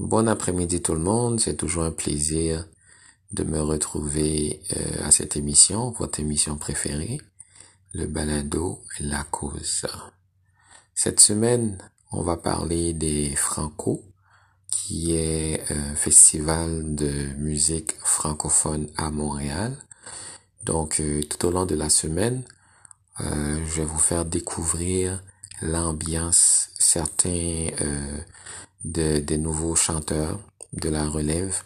Bon après-midi tout le monde, c'est toujours un plaisir de me retrouver euh, à cette émission, votre émission préférée, le balado La cause. Cette semaine, on va parler des Franco, qui est un festival de musique francophone à Montréal. Donc euh, tout au long de la semaine, euh, je vais vous faire découvrir l'ambiance, certains de, des nouveaux chanteurs de la relève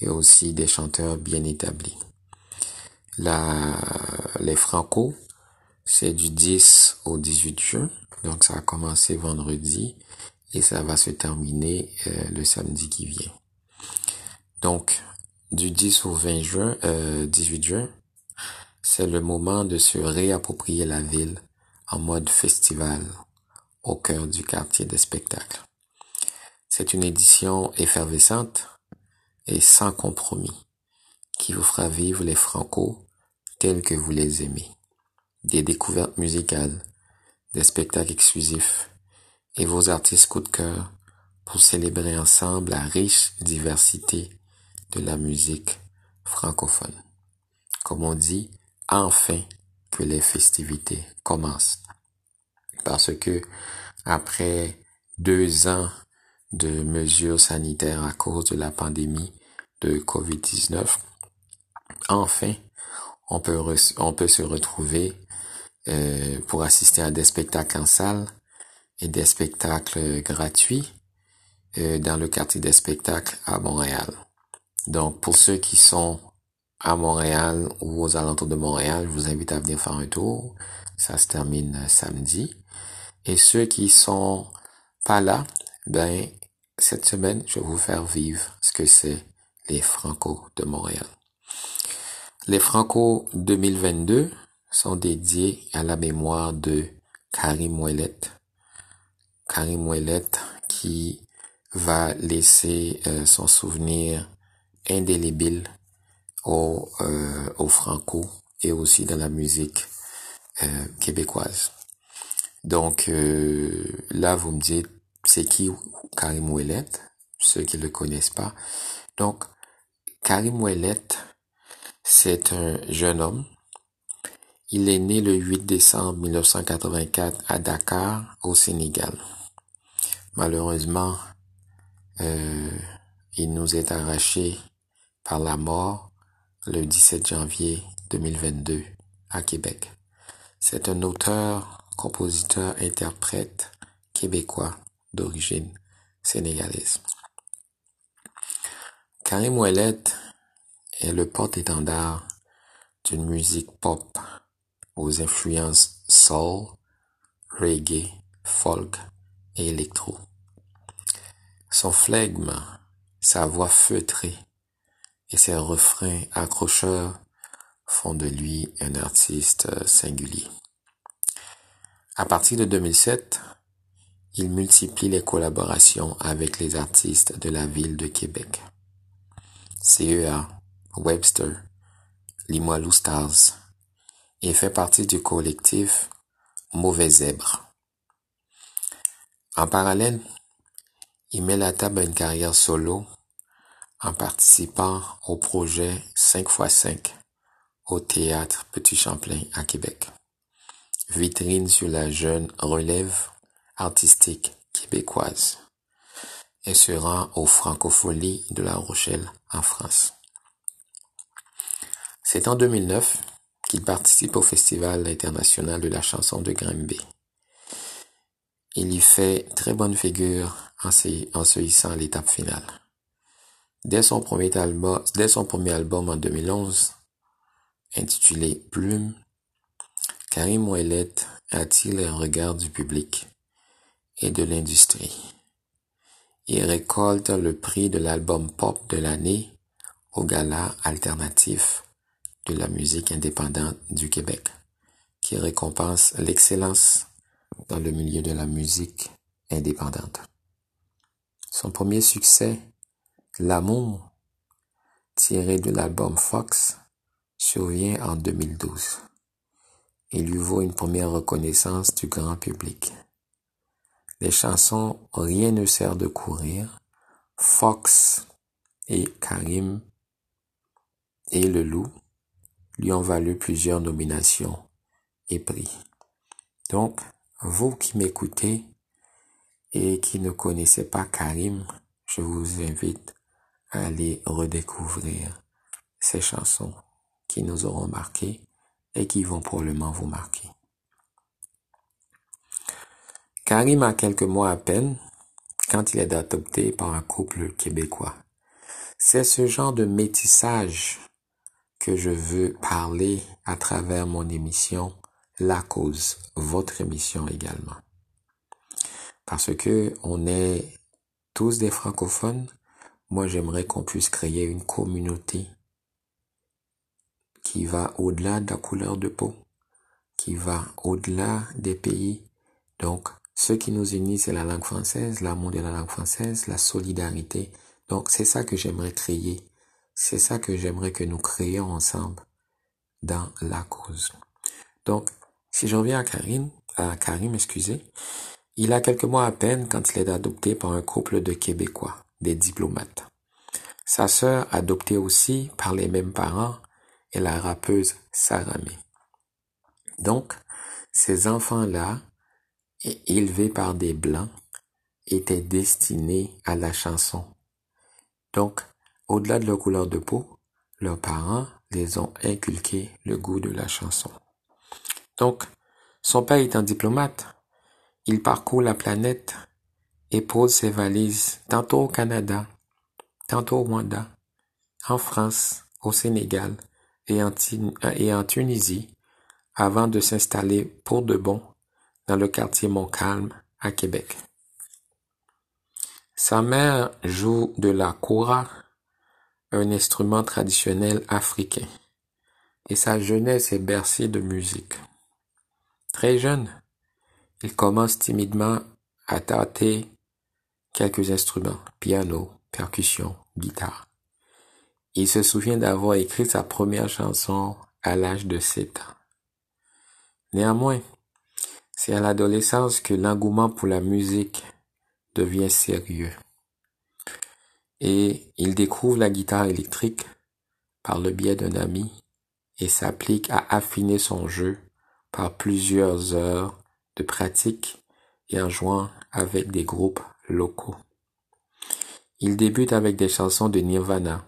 et aussi des chanteurs bien établis. La, les Franco, c'est du 10 au 18 juin, donc ça a commencé vendredi et ça va se terminer euh, le samedi qui vient. Donc, du 10 au 20 juin, euh, 18 juin, c'est le moment de se réapproprier la ville en mode festival au cœur du quartier des spectacles. C'est une édition effervescente et sans compromis qui vous fera vivre les Franco tels que vous les aimez. Des découvertes musicales, des spectacles exclusifs et vos artistes coup de cœur pour célébrer ensemble la riche diversité de la musique francophone. Comme on dit, enfin que les festivités commencent. Parce que après deux ans de mesures sanitaires à cause de la pandémie de COVID-19. Enfin, on peut, on peut se retrouver euh, pour assister à des spectacles en salle et des spectacles gratuits euh, dans le quartier des spectacles à Montréal. Donc, pour ceux qui sont à Montréal ou aux alentours de Montréal, je vous invite à venir faire un tour. Ça se termine samedi. Et ceux qui sont pas là, ben, cette semaine, je vais vous faire vivre ce que c'est les Franco de Montréal. Les Franco 2022 sont dédiés à la mémoire de Karim Ouellet. Karim Ouellet qui va laisser euh, son souvenir indélébile au, euh, au Franco et aussi dans la musique euh, québécoise. Donc là, vous me dites, c'est qui Karim Ouellet, ceux qui ne le connaissent pas. Donc, Karim Ouellet, c'est un jeune homme. Il est né le 8 décembre 1984 à Dakar, au Sénégal. Malheureusement, euh, il nous est arraché par la mort le 17 janvier 2022 à Québec. C'est un auteur, compositeur, interprète québécois d'origine sénégalaise. Karim Ouellet est le porte-étendard d'une musique pop aux influences soul, reggae, folk et électro. Son flegme, sa voix feutrée et ses refrains accrocheurs font de lui un artiste singulier. À partir de 2007, il multiplie les collaborations avec les artistes de la ville de Québec. CEA, Webster, Limoilou Stars et fait partie du collectif Mauvais Zèbre. En parallèle, il met la table à une carrière solo en participant au projet 5x5 au théâtre Petit Champlain à Québec. Vitrine sur la jeune relève artistique québécoise et se rend aux Francopholies de La Rochelle en France. C'est en 2009 qu'il participe au Festival international de la chanson de Grimby. Il y fait très bonne figure en se, hissant à l'étape finale. Dès son, premier album, en 2011, intitulé Plume, Karim Ouellet attire les regards du public et de l'industrie. Il récolte le prix de l'album pop de l'année au Gala alternatif de la musique indépendante du Québec, qui récompense l'excellence dans le milieu de la musique indépendante. Son premier succès, L'amour, tiré de l'album Fox, survient en 2012. Il lui vaut une première reconnaissance du grand public. Les chansons Rien ne sert de courir Fox et Karim et Le Loup lui ont valu plusieurs nominations et prix. Donc, vous qui m'écoutez et qui ne connaissez pas Karim, je vous invite à aller redécouvrir ces chansons qui nous auront marqués et qui vont probablement vous marquer. Karim a quelques mois à peine quand il est adopté par un couple québécois. C'est ce genre de métissage que je veux parler à travers mon émission La Cause, votre émission également. Parce que on est tous des francophones, moi j'aimerais qu'on puisse créer une communauté qui va au-delà de la couleur de peau, qui va au-delà des pays. Donc, ce qui nous unit, c'est la langue française, l'amour de la langue française, la solidarité. Donc, c'est ça que j'aimerais créer. C'est ça que j'aimerais que nous créions ensemble dans la cause. Donc, si je reviens à Karim, à Karim, excusez, il a quelques mois à peine quand il est adopté par un couple de Québécois, des diplomates. Sa sœur, adoptée aussi par les mêmes parents, est la rappeuse Saramé. Donc, ces enfants-là, élevés par des blancs, étaient destinés à la chanson. Donc, au-delà de leur couleur de peau, leurs parents les ont inculqué le goût de la chanson. Donc, son père étant diplomate, il parcourt la planète et pose ses valises tantôt au Canada, tantôt au Rwanda, en France, au Sénégal et en, et en Tunisie, avant de s'installer pour de bon dans le quartier Montcalm à Québec. Sa mère joue de la koura, un instrument traditionnel africain, et sa jeunesse est bercée de musique. Très jeune, il commence timidement à tâter quelques instruments, piano, percussion, guitare. Il se souvient d'avoir écrit sa première chanson à l'âge de sept ans. Néanmoins, c'est à l'adolescence que l'engouement pour la musique devient sérieux. Et il découvre la guitare électrique par le biais d'un ami et s'applique à affiner son jeu par plusieurs heures de pratique et en jouant avec des groupes locaux. Il débute avec des chansons de Nirvana,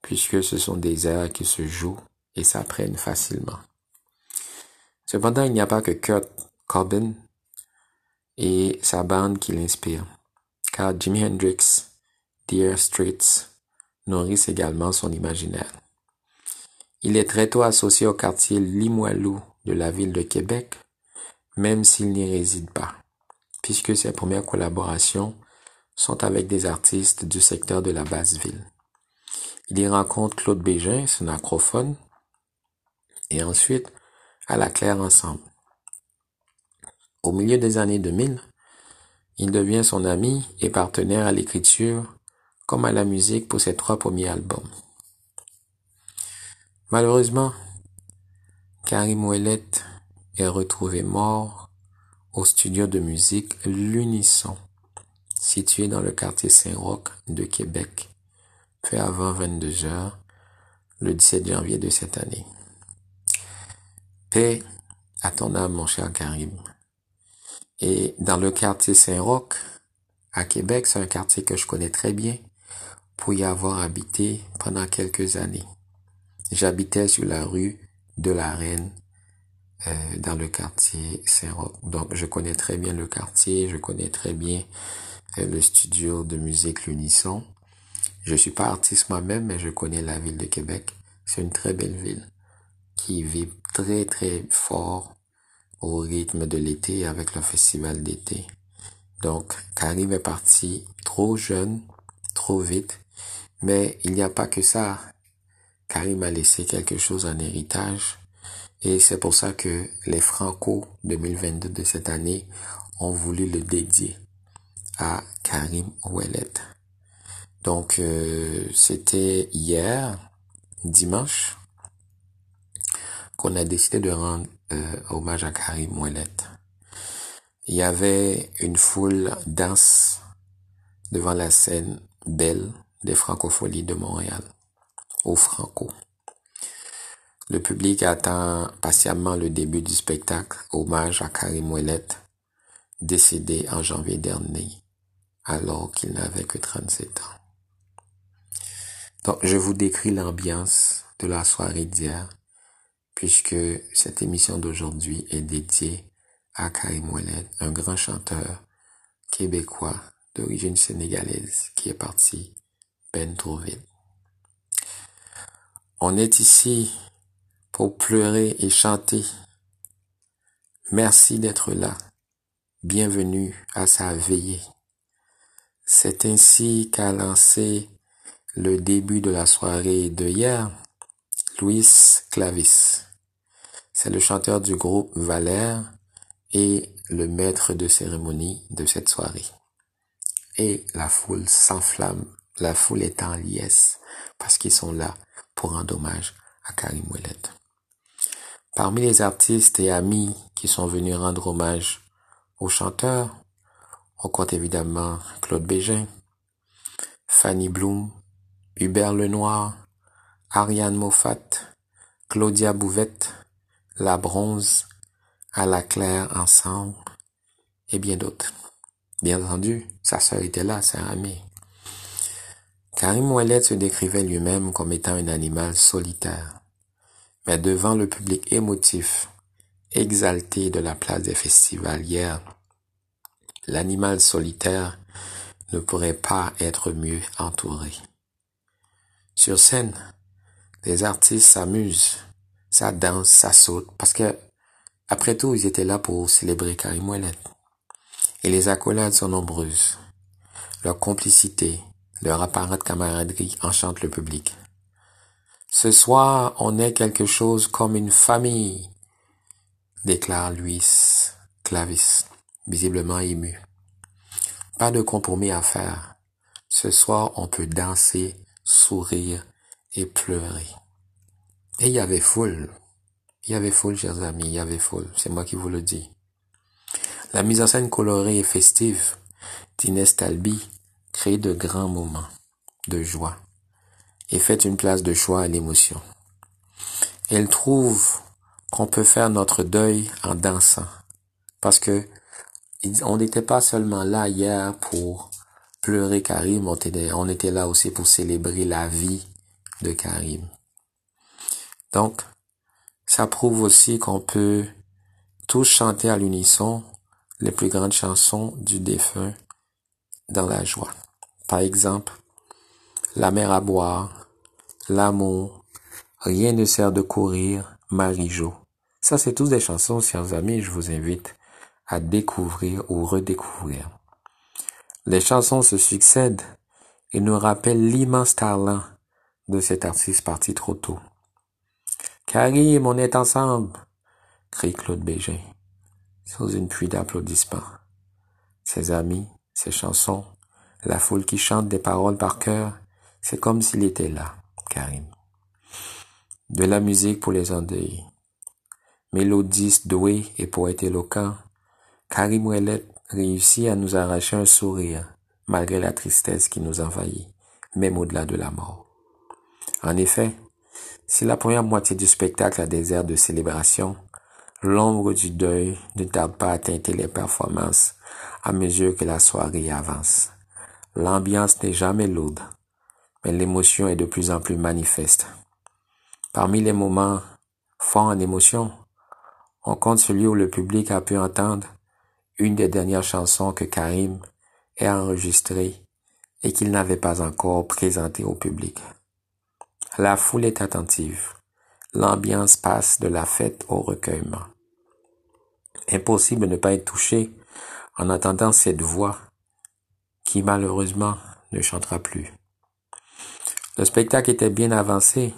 puisque ce sont des airs qui se jouent et s'apprennent facilement. Cependant, il n'y a pas que Kurt Cobain et sa bande qui l'inspirent, car Jimi Hendrix, Dear Streets nourrissent également son imaginaire. Il est très tôt associé au quartier Limoilou de la ville de Québec, même s'il n'y réside pas, puisque ses premières collaborations sont avec des artistes du secteur de la basse ville. Il y rencontre Claude Bégin, son acrophone, et ensuite à la Claire ensemble. Au milieu des années 2000, il devient son ami et partenaire à l'écriture comme à la musique pour ses trois premiers albums. Malheureusement, Karim Ouellet est retrouvé mort au studio de musique L'Unisson, situé dans le quartier Saint-Roch de Québec, peu avant 22 heures, le 17 janvier de cette année. Paix à ton âme, mon cher Karim. Et dans le quartier Saint-Roch, à Québec, c'est un quartier que je connais très bien pour y avoir habité pendant quelques années. J'habitais sur la rue de la Reine euh, dans le quartier Saint-Roch. Donc, je connais très bien le quartier, je connais très bien euh, le studio de musique L'Unisson. Je suis pas artiste moi-même, mais je connais la ville de Québec. C'est une très belle ville qui vit très très fort au rythme de l'été avec le festival d'été. Donc, Karim est parti trop jeune, trop vite, mais il n'y a pas que ça. Karim a laissé quelque chose en héritage et c'est pour ça que les Franco 2022 de cette année ont voulu le dédier à Karim Ouellet. Donc euh, c'était hier, dimanche, qu'on a décidé de rendre euh, hommage à Karim Ouellet. Il y avait une foule dense devant la scène belle des francopholies de Montréal, au Franco. Le public attend patiemment le début du spectacle, hommage à Karim Ouellet, décédé en janvier dernier, alors qu'il n'avait que 37 ans. Donc, je vous décris l'ambiance de la soirée d'hier, puisque cette émission d'aujourd'hui est dédiée à Karim Ouellet, un grand chanteur québécois d'origine sénégalaise qui est parti ben trop vite. On est ici pour pleurer et chanter. Merci d'être là. Bienvenue à sa veillée. C'est ainsi qu'a lancé le début de la soirée de hier, Louis Clavis. C'est le chanteur du groupe Valère et le maître de cérémonie de cette soirée. Et la foule s'enflamme, la foule est en liesse parce qu'ils sont là pour rendre hommage à Karim Ouellet. Parmi les artistes et amis qui sont venus rendre hommage aux chanteurs, on compte évidemment Claude Bégin, Fanny Bloom, Hubert Lenoir, Ariane Moffat, Claudia Bouvette, La Bronze, À la Claire Ensemble et bien d'autres. Bien entendu, sa sœur était là, sa amie. Karim Ouellet se décrivait lui-même comme étant un animal solitaire mais devant le public émotif, exalté de la place des festivals hier, l'animal solitaire ne pourrait pas être mieux entouré. Sur scène, les artistes s'amusent, ça danse, ça saute, parce que, après tout, ils étaient là pour célébrer Karim Ouellet. Et les accolades sont nombreuses. Leur complicité, leur apparente camaraderie enchantent le public. Ce soir, on est quelque chose comme une famille, déclare Luis Clavis, visiblement ému. Pas de compromis à faire. Ce soir, on peut danser, sourire et pleurer. Et il y avait foule. Il y avait foule, chers amis, il y avait foule. C'est moi qui vous le dis. La mise en scène colorée et festive d'Inès Talbi crée de grands moments de joie et faites une place de choix à l'émotion. Elle trouve qu'on peut faire notre deuil en dansant. Parce que on n'était pas seulement là hier pour pleurer Karim, on était là aussi pour célébrer la vie de Karim. Donc, ça prouve aussi qu'on peut tous chanter à l'unisson les plus grandes chansons du défunt dans la joie. Par exemple, La mer à boire, L'amour, Rien ne sert de courir, Marie-Jo. Ça, c'est tous des chansons, chers amis, je vous invite à découvrir ou redécouvrir. Les chansons se succèdent et nous rappellent l'immense talent de cet artiste parti trop tôt. Karim, on est ensemble, crie Claude Bégin, sous une pluie d'applaudissements. Ses amis, ses chansons, la foule qui chante des paroles par cœur, c'est comme s'il était là. Karim. De la musique pour les endeuillés. Mélodiste doué et poète éloquent, Karim Ouellet réussit à nous arracher un sourire, malgré la tristesse qui nous envahit, même au-delà de la mort. En effet, si la première moitié du spectacle a des airs de célébration, l'ombre du deuil ne tarde pas à teinter les performances à mesure que la soirée avance. L'ambiance n'est jamais lourde, mais l'émotion est de plus en plus manifeste. Parmi les moments forts en émotion, on compte celui où le public a pu entendre une des dernières chansons que Karim ait enregistrées et qu'il n'avait pas encore présentées au public. La foule est attentive. L'ambiance passe de la fête au recueillement. Impossible de ne pas être touché en entendant cette voix qui malheureusement ne chantera plus. Le spectacle était bien avancé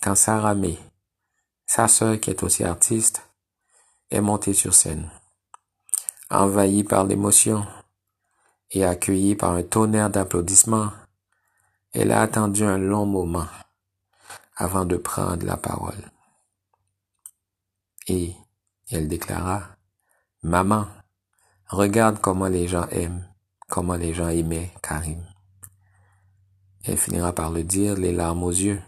quand Sarah May, sa sœur qui est aussi artiste, est montée sur scène. Envahie par l'émotion et accueillie par un tonnerre d'applaudissements, elle a attendu un long moment avant de prendre la parole. Et elle déclara, Maman, regarde comment les gens aiment, comment les gens aimaient Karim. Elle finira par le dire, les larmes aux yeux,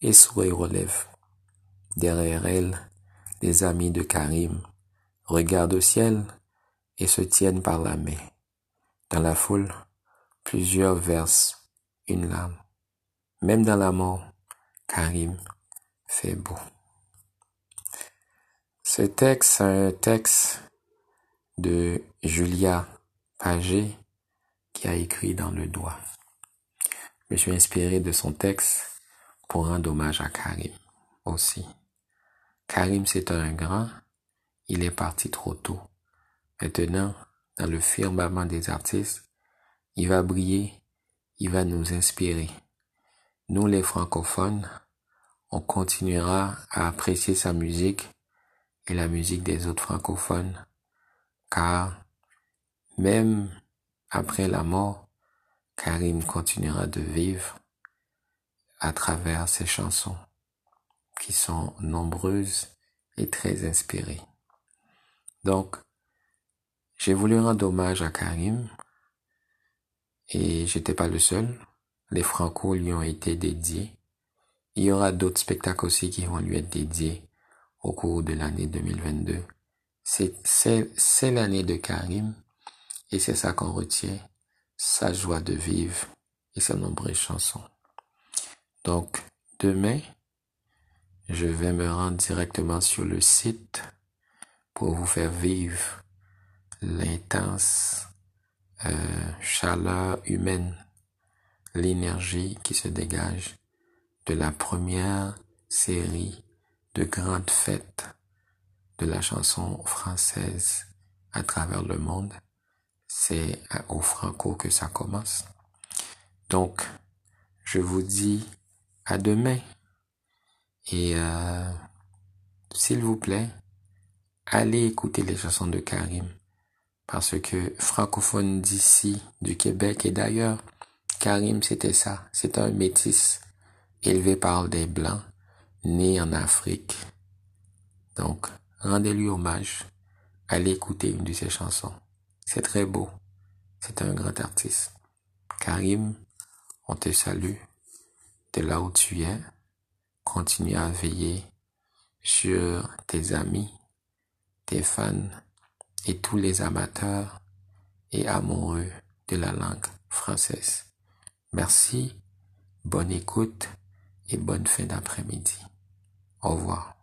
et sourire aux lèvres. Derrière elle, les amis de Karim regardent au ciel et se tiennent par la main. Dans la foule, plusieurs versent une larme. Même dans la mort, Karim fait beau. Ce texte, c'est un texte de Julia Pagé qui a écrit dans le doigt. Je suis inspiré de son texte pour rendre hommage à Karim aussi. Karim, c'est un grand, il est parti trop tôt. Maintenant, dans le firmament des artistes, il va briller, il va nous inspirer. Nous, les francophones, on continuera à apprécier sa musique et la musique des autres francophones, car même après la mort, Karim continuera de vivre à travers ses chansons, qui sont nombreuses et très inspirées. Donc, j'ai voulu rendre hommage à Karim, et j'étais pas le seul. Les Franco lui ont été dédiés. Il y aura d'autres spectacles aussi qui vont lui être dédiés au cours de l'année 2022. C'est l'année de Karim et c'est ça qu'on retient, sa joie de vivre et ses nombreuses chansons. Donc, demain, je vais me rendre directement sur le site pour vous faire vivre l'intense euh, chaleur humaine, l'énergie qui se dégage de la première série de grandes fêtes de la chanson française à travers le monde. C'est au Franco que ça commence. Donc, je vous dis à demain. Et euh, s'il vous plaît, allez écouter les chansons de Karim. Parce que francophone d'ici, du Québec et d'ailleurs, Karim c'était ça. C'est un métis élevé par des blancs né en Afrique. Donc, rendez-lui hommage. Allez écouter une de ses chansons. C'est très beau. C'est un grand artiste. Karim, on te salue de là où tu es. Continue à veiller sur tes amis, tes fans et tous les amateurs et amoureux de la langue française. Merci, bonne écoute et bonne fin d'après-midi. Au revoir.